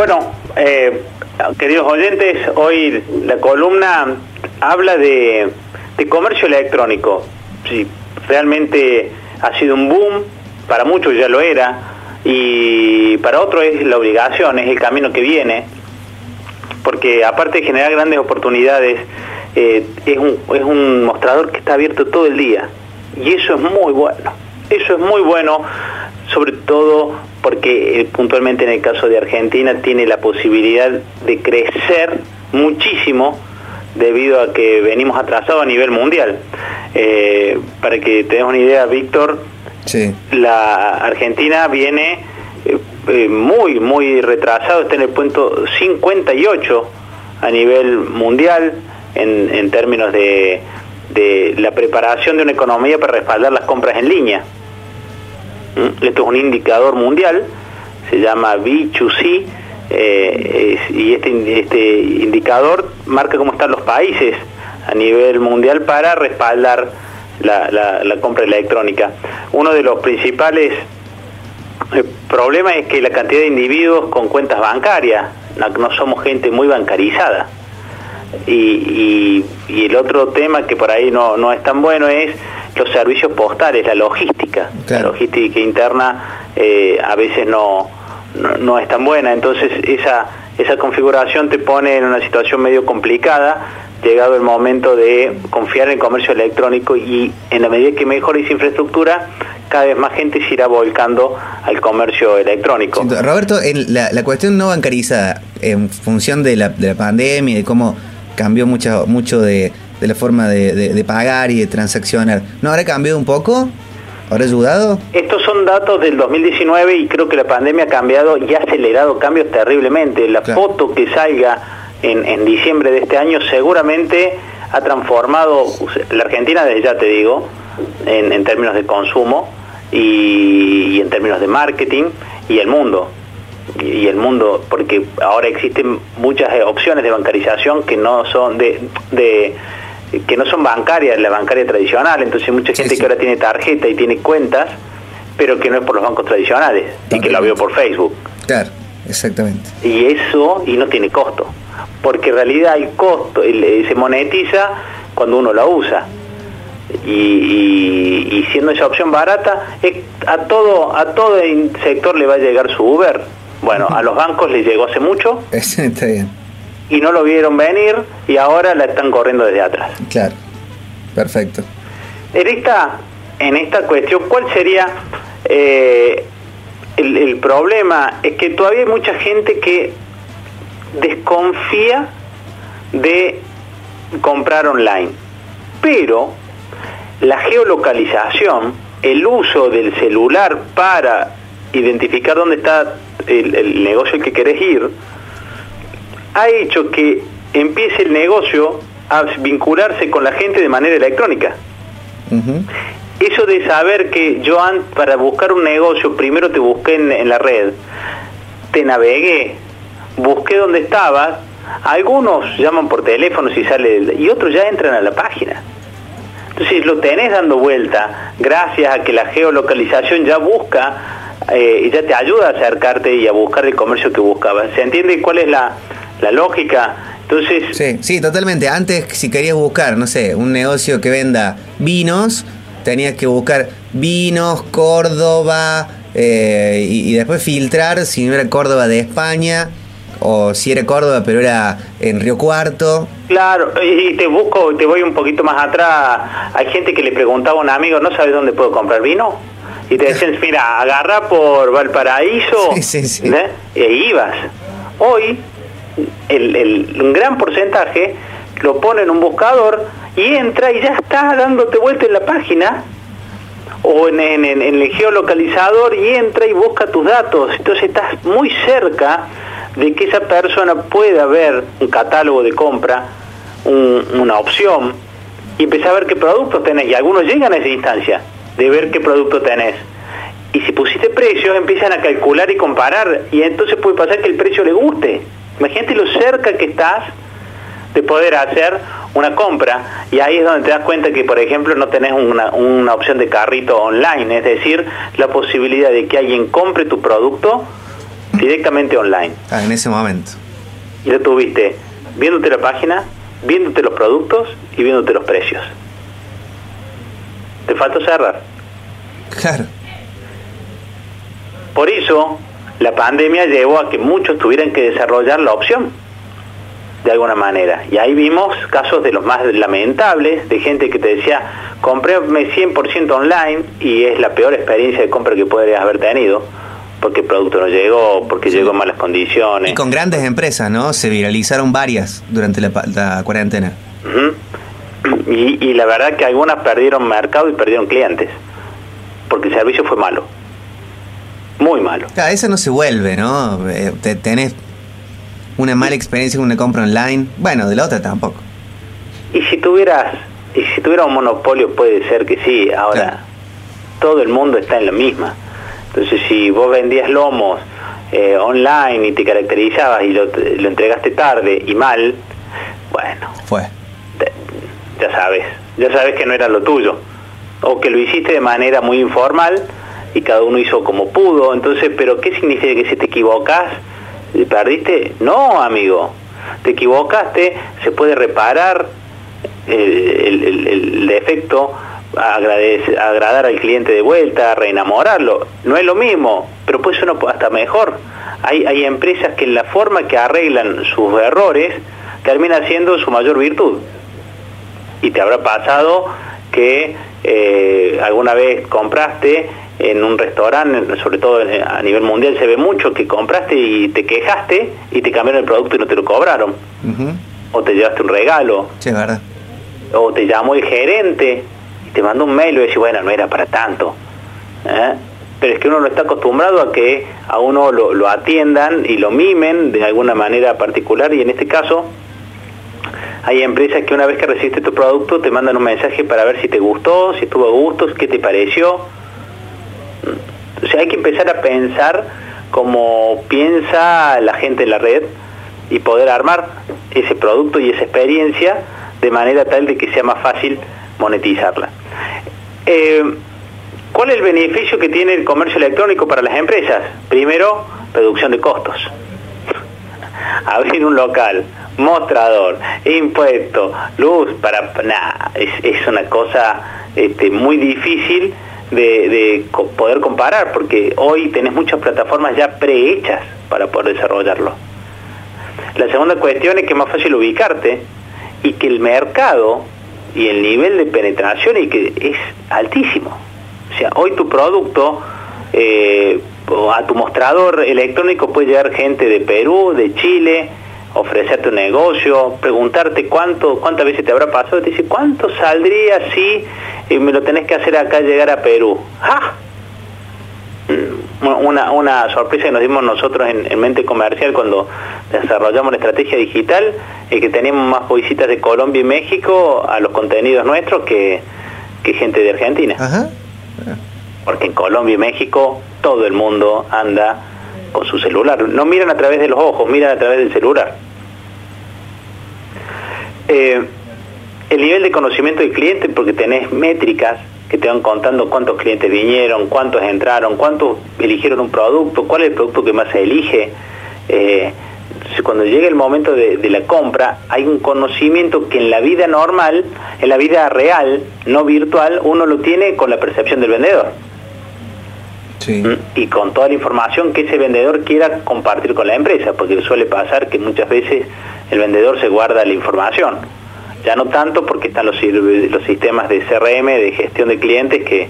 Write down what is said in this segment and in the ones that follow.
Bueno, eh, queridos oyentes, hoy la columna habla de, comercio electrónico. Sí, realmente ha sido un boom, para muchos ya lo era, y para otros es la obligación, es el camino que viene, porque aparte de generar grandes oportunidades, eh, es, un, es un mostrador que está abierto todo el día, y eso es muy bueno. Eso es muy bueno, sobre todo porque eh, puntualmente en el caso de Argentina tiene la posibilidad de crecer muchísimo debido a que venimos atrasados a nivel mundial. Eh, para que tengas una idea, Víctor, la Argentina viene eh, muy, muy retrasado, está en el punto 58 a nivel mundial en, términos de, de la preparación de una economía para respaldar las compras en línea. ¿Mm? Esto es un indicador mundial, se llama B2C, eh, y este, este indicador marca cómo están los países a nivel mundial para respaldar la, compra electrónica. Uno de los principales eh, problemas es que la cantidad de individuos con cuentas bancarias, no, somos gente muy bancarizada. Y, el otro tema que por ahí no, no es tan bueno es los servicios postales, la logística. La logística interna eh, a veces no, no, es tan buena, entonces esa, esa configuración te pone en una situación medio complicada, llegado el momento de confiar en el comercio electrónico y en la medida que mejore esa infraestructura, cada vez más gente se irá volcando al comercio electrónico. Roberto, la, la, cuestión no bancarizada, en función de la, de la pandemia y de cómo cambió mucho, mucho de, de la forma de, pagar y de transaccionar. ¿No habrá cambiado un poco? ¿Habrá ayudado? Estos son datos del 2019 y creo que la pandemia ha cambiado y ha acelerado cambios terriblemente. La foto que salga en, diciembre de este año seguramente ha transformado la Argentina, desde ya te digo, en, términos de consumo y, en términos de marketing y el mundo y el mundo, porque ahora existen muchas opciones de bancarización que no son de, de que no son bancarias, la bancaria tradicional, entonces mucha gente que ahora tiene tarjeta y tiene cuentas, pero que no es por los bancos tradicionales y que lo vio por Facebook. Claro, exactamente. Y eso, y no tiene costo, porque en realidad el costo eh, se monetiza cuando uno la usa. Y, siendo esa opción barata, a todo, a todo el sector le va a llegar su Uber. Bueno, a los bancos les llegó hace mucho. Está bien y no lo vieron venir y ahora la están corriendo desde atrás. Claro, perfecto. En esta, en esta cuestión, ¿cuál sería eh, el, problema? Es que todavía hay mucha gente que desconfía de comprar online, pero la geolocalización, el uso del celular para identificar dónde está el, el negocio al que querés ir, ha hecho que empiece el negocio a vincularse con la gente de manera electrónica. Eso de saber que yo para buscar un negocio primero te busqué en, la red, te navegué, busqué dónde estabas, algunos llaman por teléfono si sale y otros ya entran a la página. Entonces lo tenés dando vuelta gracias a que la geolocalización ya busca eh, y ya te ayuda a acercarte y a buscar el comercio que buscabas. ¿Se entiende cuál es la, la lógica. Entonces... Sí, sí, totalmente. Antes, si querías buscar, no sé, un negocio que venda vinos, tenías que buscar vinos, Córdoba, eh, y, después filtrar si no era Córdoba de España, o si era Córdoba, pero era en Río Cuarto. Claro, y te busco, te voy un poquito más atrás. Hay gente que le preguntaba a un amigo, ¿no sabes dónde puedo comprar vino? Y te decían, mira, agarra por Valparaíso, sí, sí, sí. ¿eh? e ibas. Hoy el, un gran porcentaje lo pone en un buscador y entra y ya está dándote vuelta en la página o en, el geolocalizador y entra y busca tus datos. Entonces estás muy cerca de que esa persona pueda ver un catálogo de compra, una opción, y empezar a ver qué productos tenés. Y algunos llegan a esa instancia de ver qué producto tenés. Y si pusiste precios, empiezan a calcular y comparar. Y entonces puede pasar que el precio le guste. Imagínate lo cerca que estás de poder hacer una compra y ahí es donde te das cuenta que por ejemplo no tenés una, una, opción de carrito online, es decir, la posibilidad de que alguien compre tu producto directamente online. Ah, en ese momento. Y lo tuviste viéndote la página, viéndote los productos y viéndote los precios. Te falta cerrar. Claro. Por eso, la pandemia llevó a que muchos tuvieran que desarrollar la opción, de alguna manera. Y ahí vimos casos de los más lamentables, de gente que te decía, compréme 100% online y es la peor experiencia de compra que podrías haber tenido, porque el producto no llegó, porque llegó en malas condiciones. Y con grandes empresas, ¿no? Se viralizaron varias durante la, la cuarentena. y, y la verdad que algunas perdieron mercado y perdieron clientes, porque el servicio fue malo muy malo. Claro, eso no se vuelve, ¿no? Eh, te, tenés una mala experiencia con una compra online, bueno, de la otra tampoco. Y si tuvieras, y si tuviera un monopolio puede ser que sí, ahora todo el mundo está en la misma. Entonces si vos vendías lomos eh, online y te caracterizabas y lo, lo, entregaste tarde y mal, bueno. Fue. ya sabes, ya sabes que no era lo tuyo. O que lo hiciste de manera muy informal y cada uno hizo como pudo. Entonces, ¿pero qué significa que si te equivocas, perdiste? No, amigo. Te equivocaste, se puede reparar el, defecto, agradar al cliente de vuelta, reenamorarlo. No es lo mismo, pero puede ser hasta mejor. Hay, hay empresas que en la forma que arreglan sus errores termina siendo su mayor virtud. Y te habrá pasado que eh, alguna vez compraste en un restaurante, sobre todo a nivel mundial se ve mucho, que compraste y te quejaste y te cambiaron el producto y no te lo cobraron. O te llevaste un regalo. Sí, verdad. O te llamó el gerente y te mandó un mail y dice, bueno, no era para tanto. ¿eh? Pero es que uno no está acostumbrado a que a uno lo, lo atiendan y lo mimen de alguna manera particular y en este caso hay empresas que una vez que recibiste tu producto te mandan un mensaje para ver si te gustó, si estuvo a gusto, qué te pareció o sea, hay que empezar a pensar como piensa la gente en la red y poder armar ese producto y esa experiencia de manera tal de que sea más fácil monetizarla. Eh, ¿Cuál es el beneficio que tiene el comercio electrónico para las empresas? Primero, reducción de costos. Abrir un local, mostrador, impuesto, luz, para nada, es, es, una cosa este, muy difícil de, poder comparar, porque hoy tenés muchas plataformas ya prehechas para poder desarrollarlo. La segunda cuestión es que es más fácil ubicarte y que el mercado y el nivel de penetración y que es altísimo. O sea, hoy tu producto eh, a tu mostrador electrónico puede llegar gente de Perú, de Chile, ofrecerte un negocio, preguntarte cuánto, cuántas veces te habrá pasado, te dice, ¿cuánto saldría si eh, me lo tenés que hacer acá llegar a Perú? ¡Ah! Una, una sorpresa que nos dimos nosotros en, Mente Comercial cuando desarrollamos la estrategia digital, es que teníamos más visitas de Colombia y México a los contenidos nuestros que, que gente de Argentina. Porque en Colombia y México todo el mundo anda con su celular. No miran a través de los ojos, miran a través del celular. Eh, el nivel de conocimiento del cliente, porque tenés métricas que te van contando cuántos clientes vinieron, cuántos entraron, cuántos eligieron un producto, cuál es el producto que más se elige. Eh, cuando llega el momento de, de, la compra, hay un conocimiento que en la vida normal, en la vida real, no virtual, uno lo tiene con la percepción del vendedor. Mm, y con toda la información que ese vendedor quiera compartir con la empresa, porque suele pasar que muchas veces el vendedor se guarda la información. Ya no tanto porque están los, los sistemas de CRM, de gestión de clientes, que,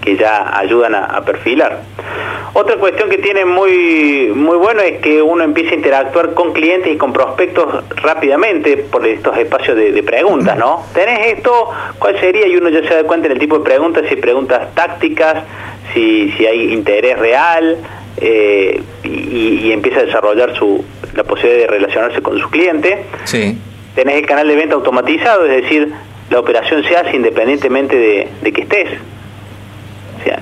que ya ayudan a, perfilar. Otra cuestión que tiene muy, muy bueno es que uno empieza a interactuar con clientes y con prospectos rápidamente por estos espacios de, de, preguntas, ¿no? ¿Tenés esto? ¿Cuál sería? Y uno ya se da cuenta en el tipo de preguntas, si preguntas tácticas, si, si hay interés real eh, y, y, empieza a desarrollar su, la posibilidad de relacionarse con su cliente. Sí. Tenés el canal de venta automatizado, es decir, la operación se hace independientemente de, de que estés. O sea,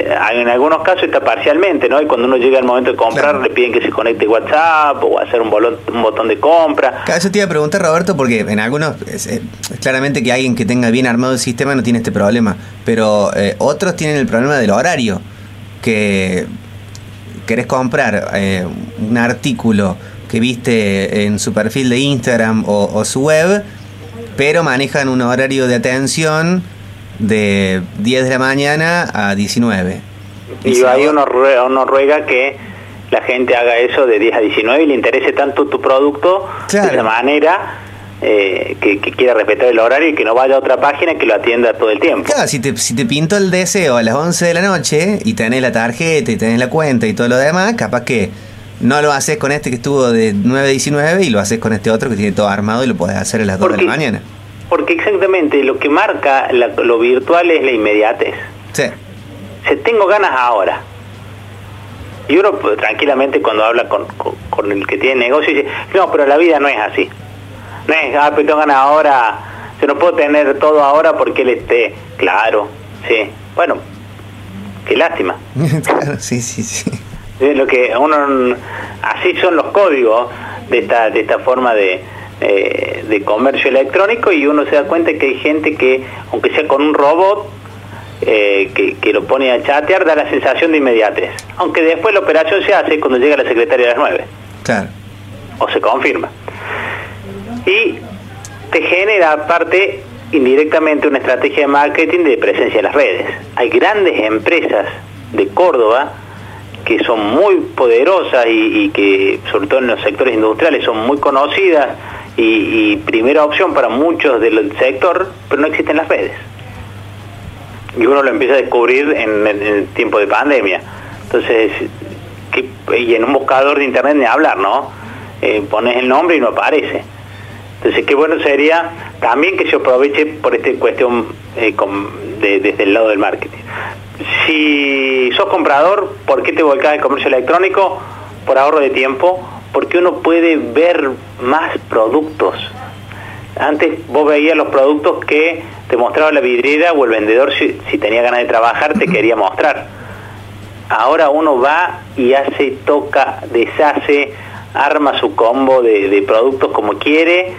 eh, en algunos casos está parcialmente, ¿no? Y cuando uno llega al momento de comprar, claro. le piden que se conecte WhatsApp o hacer un, bolón, un botón de compra. Eso te iba a preguntar, Roberto, porque en algunos, es, es, claramente que alguien que tenga bien armado el sistema no tiene este problema, pero eh, otros tienen el problema del horario, que querés comprar eh, un artículo que viste en su perfil de Instagram o, su web, pero manejan un horario de atención de 10 de la mañana a 19. Y, ahí uno ruega, que la gente haga eso de 10 a 19 y le interese tanto tu producto de esa manera eh, que, quiera respetar el horario y que no vaya a otra página que lo atienda todo el tiempo. Claro, si te, si te pinto el deseo a las 11 de la noche y tenés la tarjeta y tenés la cuenta y todo lo demás, capaz que no lo haces con este que estuvo de 9 a 19 y lo haces con este otro que tiene todo armado y lo podés hacer a las 2 de la mañana. Porque exactamente lo que marca lo virtual es la inmediatez. Sí. Si tengo ganas ahora. Y uno pues, tranquilamente cuando habla con, con el que tiene negocio dice, no, pero la vida no es así no es, ah, pero tengo ganas ahora, yo no puedo tener todo ahora porque él esté, claro, sí, bueno, qué lástima. claro, sí, sí, sí. lo que uno, así son los códigos de esta, de esta forma de, eh, de comercio electrónico y uno se da cuenta que hay gente que, aunque sea con un robot, eh, que, que, lo pone a chatear, da la sensación de inmediatez. Aunque después la operación se hace cuando llega la secretaria a las 9. Claro. O se confirma y te genera aparte indirectamente una estrategia de marketing de presencia en las redes. Hay grandes empresas de Córdoba que son muy poderosas y, que sobre todo en los sectores industriales son muy conocidas y, primera opción para muchos del sector, pero no existen las redes. Y uno lo empieza a descubrir en, el tiempo de pandemia. Entonces, y en un buscador de internet ni hablar, ¿no? Eh, pones el nombre y no aparece. Entonces, qué bueno sería también que se aproveche por esta cuestión eh, desde el lado del marketing. Si sos comprador, ¿por qué te volcás al comercio electrónico? Por ahorro de tiempo, porque uno puede ver más productos. Antes vos veías los productos que te mostraba la vidriera o el vendedor si, si tenía ganas de trabajar te quería mostrar. Ahora uno va y hace, toca, deshace, arma su combo de, de productos como quiere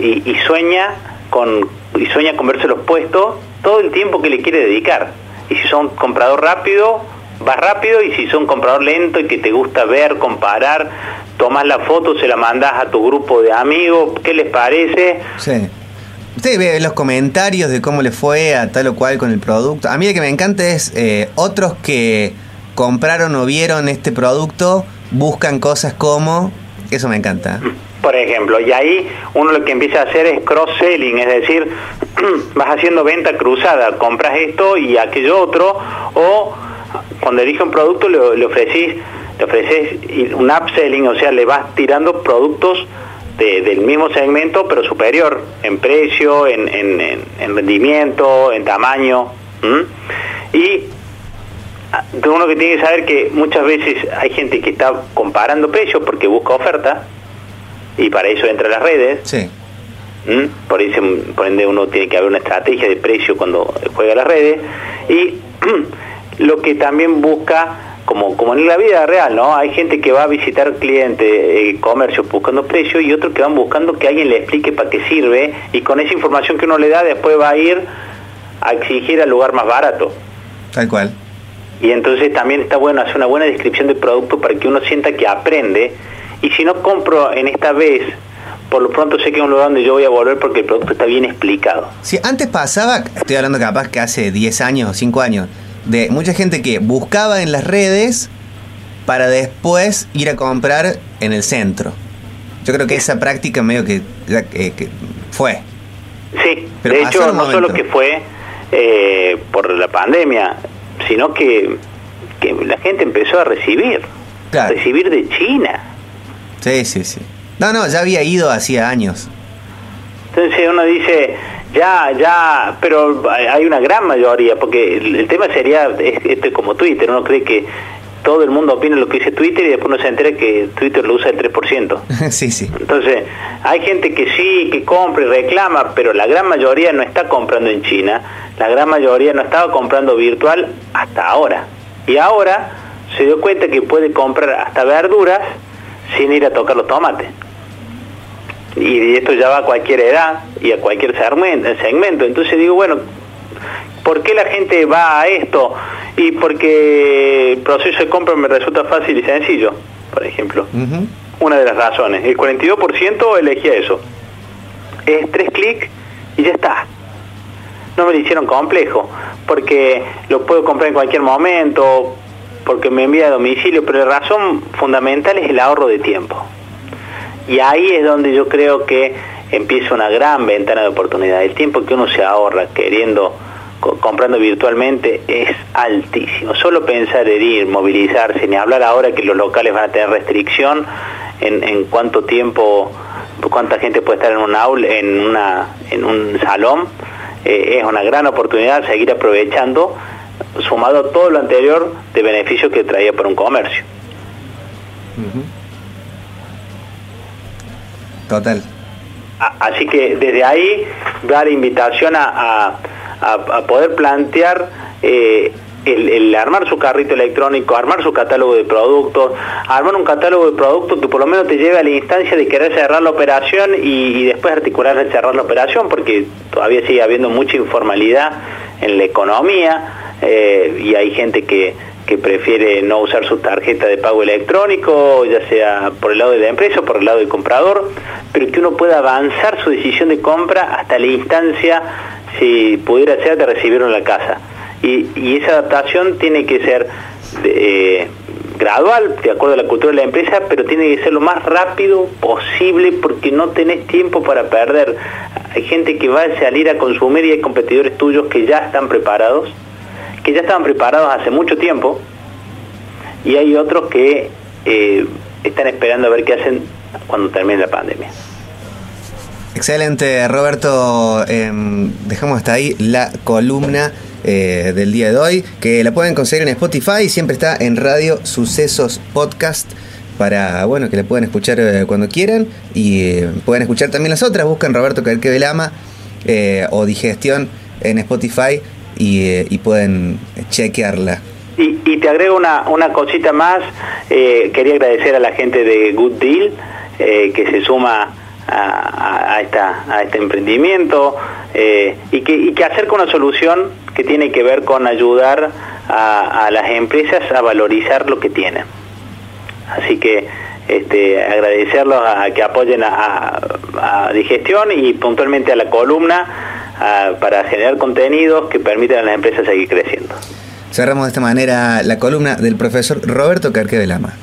y, sueña con y sueña con verse los puestos todo el tiempo que le quiere dedicar. Y si son comprador rápido, vas rápido y si son comprador lento y que te gusta ver, comparar, tomas la foto, se la mandas a tu grupo de amigos, ¿qué les parece? Sí. Usted ve los comentarios de cómo le fue a tal o cual con el producto. A mí lo que me encanta es eh, otros que compraron o vieron este producto buscan cosas como... Eso me encanta. Por ejemplo, y ahí uno lo que empieza a hacer es cross-selling, es decir, vas haciendo venta cruzada, compras esto y aquello otro, o cuando elige un producto le, le ofrecís le ofreces un upselling, o sea, le vas tirando productos del mismo segmento, pero superior en precio, en, rendimiento, en tamaño. Y uno que tiene que saber que muchas veces hay gente que está comparando precios porque busca oferta, y para eso entra las redes. Sí. ¿Mm? Por, eso, por ende uno tiene que haber una estrategia de precio cuando juega las redes y lo que también busca como, como en la vida real, ¿no? Hay gente que va a visitar clientes, eh, comercios buscando precios y otros que van buscando que alguien le explique para qué sirve y con esa información que uno le da después va a ir a exigir al lugar más barato. Tal cual. Y entonces también está bueno hacer una buena descripción del producto para que uno sienta que aprende y si no compro en esta vez, por lo pronto sé que es un lugar donde yo voy a volver porque el producto está bien explicado. Si antes pasaba, estoy hablando capaz que hace 10 años, 5 años, de mucha gente que buscaba en las redes para después ir a comprar en el centro. Yo creo que esa práctica medio que, fue. Sí, de hecho no solo que fue eh, por la pandemia, sino que, que la gente empezó a recibir, a recibir de China. Sí, sí, sí. No, no, ya había ido hacía años. Entonces uno dice, ya, ya, pero hay una gran mayoría, porque el, tema sería, este como Twitter, uno cree que todo el mundo opina lo que dice Twitter y después uno se entera que Twitter lo usa el 3%. sí, sí. Entonces, hay gente que sí, que compra y reclama, pero la gran mayoría no está comprando en China, la gran mayoría no estaba comprando virtual hasta ahora. Y ahora se dio cuenta que puede comprar hasta verduras sin ir a tocar los tomates. Y esto ya va a cualquier edad y a cualquier segmento. Entonces digo, bueno, ¿Por qué la gente va a esto? Y porque el proceso de compra me resulta fácil y sencillo, por ejemplo. Una de las razones. El 42% elegía eso. Es tres clics y ya está. No me lo hicieron complejo, porque lo puedo comprar en cualquier momento, porque me envía a domicilio, pero la razón fundamental es el ahorro de tiempo. Y ahí es donde yo creo que empieza una gran ventana de oportunidad. El tiempo que uno se ahorra queriendo, comprando virtualmente, es altísimo. Solo pensar en ir, movilizarse, ni hablar ahora que los locales van a tener restricción en, cuánto tiempo, cuánta gente puede estar en un aula, en, una, en un salón, eh, es una gran oportunidad seguir aprovechando sumado a todo lo anterior de beneficios que traía para un comercio. Total. Así que desde ahí da la invitación a, poder plantear eh, el, armar su carrito electrónico, armar su catálogo de productos, armar un catálogo de productos que por lo menos te lleve a la instancia de querer cerrar la operación y, y después articular el cerrar la operación, porque todavía sigue habiendo mucha informalidad en la economía eh, y hay gente que, que prefiere no usar su tarjeta de pago electrónico, ya sea por el lado de la empresa o por el lado del comprador, pero que uno pueda avanzar su decisión de compra hasta la instancia, si pudiera ser, de recibirlo en la casa. Y, esa adaptación tiene que ser eh, gradual, de acuerdo a la cultura de la empresa, pero tiene que ser lo más rápido posible porque no tenés tiempo para perder. Hay gente que va a salir a consumir y hay competidores tuyos que ya están preparados que ya estaban preparados hace mucho tiempo y hay otros que eh, están esperando a ver qué hacen cuando termine la pandemia. Excelente, Roberto. Em, dejamos hasta ahí la columna eh, del día de hoy, que la pueden conseguir en Spotify, siempre está en Radio Sucesos Podcast para bueno que la puedan escuchar eh, cuando quieran y pueden escuchar también las otras, buscan Roberto Calque Velama o Digestión en Spotify eh, y, pueden chequearla. Y, te agrego una, una cosita más, eh, quería agradecer a la gente de Good Deal eh, que se suma a, esta, a este emprendimiento y, que, que acerca una solución que tiene que ver con ayudar a, las empresas a valorizar lo que tienen. Así que este, agradecerlos a, que apoyen a, Digestión y puntualmente a la columna para generar contenidos que permitan a las empresas seguir creciendo. Cerramos de esta manera la columna del profesor Roberto Carque de Lama.